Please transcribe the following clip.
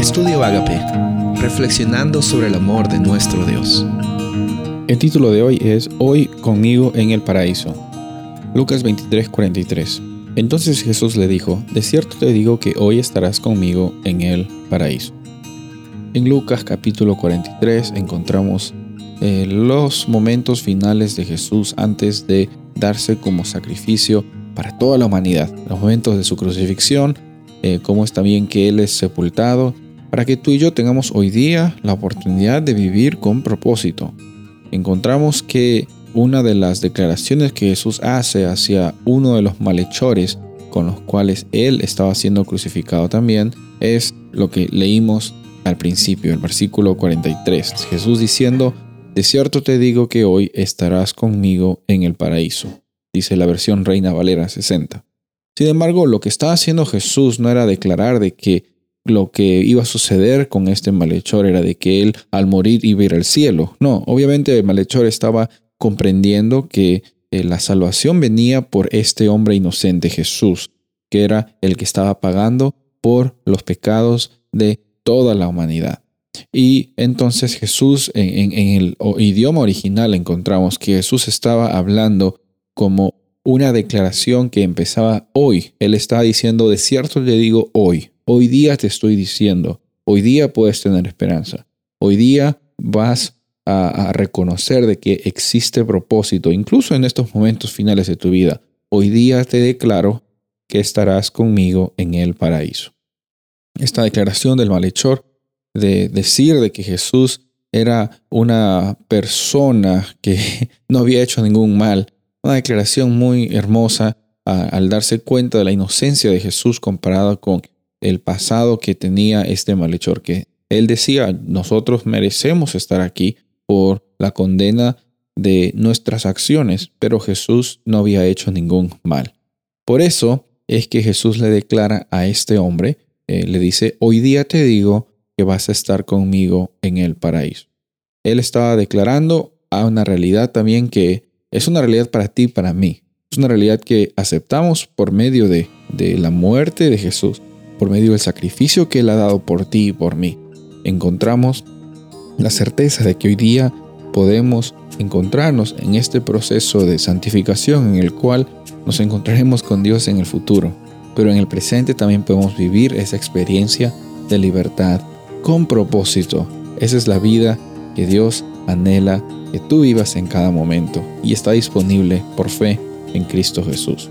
Estudio Agape, reflexionando sobre el amor de nuestro Dios. El título de hoy es Hoy conmigo en el paraíso. Lucas 23:43. Entonces Jesús le dijo, De cierto te digo que hoy estarás conmigo en el paraíso. En Lucas capítulo 43 encontramos eh, los momentos finales de Jesús antes de darse como sacrificio para toda la humanidad, los momentos de su crucifixión, eh, cómo está bien que Él es sepultado, para que tú y yo tengamos hoy día la oportunidad de vivir con propósito. Encontramos que una de las declaraciones que Jesús hace hacia uno de los malhechores con los cuales Él estaba siendo crucificado también es lo que leímos al principio, el versículo 43. Jesús diciendo, de cierto te digo que hoy estarás conmigo en el paraíso, dice la versión Reina Valera 60. Sin embargo, lo que estaba haciendo Jesús no era declarar de que lo que iba a suceder con este malhechor era de que él al morir iba a ir al cielo. No, obviamente el malhechor estaba comprendiendo que eh, la salvación venía por este hombre inocente Jesús, que era el que estaba pagando por los pecados de toda la humanidad. Y entonces Jesús, en, el idioma original encontramos que Jesús estaba hablando como una declaración que empezaba hoy. Él estaba diciendo, de cierto le digo hoy, hoy día te estoy diciendo, hoy día puedes tener esperanza, hoy día vas a, reconocer de que existe propósito, incluso en estos momentos finales de tu vida. Hoy día te declaro que estarás conmigo en el paraíso. Esta declaración del malhechor de decir de que Jesús era una persona que no había hecho ningún mal. Una declaración muy hermosa al darse cuenta de la inocencia de Jesús comparada con el pasado que tenía este malhechor, que él decía, nosotros merecemos estar aquí por la condena de nuestras acciones, pero Jesús no había hecho ningún mal. Por eso es que Jesús le declara a este hombre, eh, le dice, hoy día te digo vas a estar conmigo en el paraíso. Él estaba declarando a una realidad también que es una realidad para ti para mí. Es una realidad que aceptamos por medio de la muerte de Jesús, por medio del sacrificio que Él ha dado por ti y por mí. Encontramos la certeza de que hoy día podemos encontrarnos en este proceso de santificación en el cual nos encontraremos con Dios en el futuro. Pero en el presente también podemos vivir esa experiencia de libertad con propósito. Esa es la vida que Dios anhela que tú vivas en cada momento y está disponible por fe en Cristo Jesús.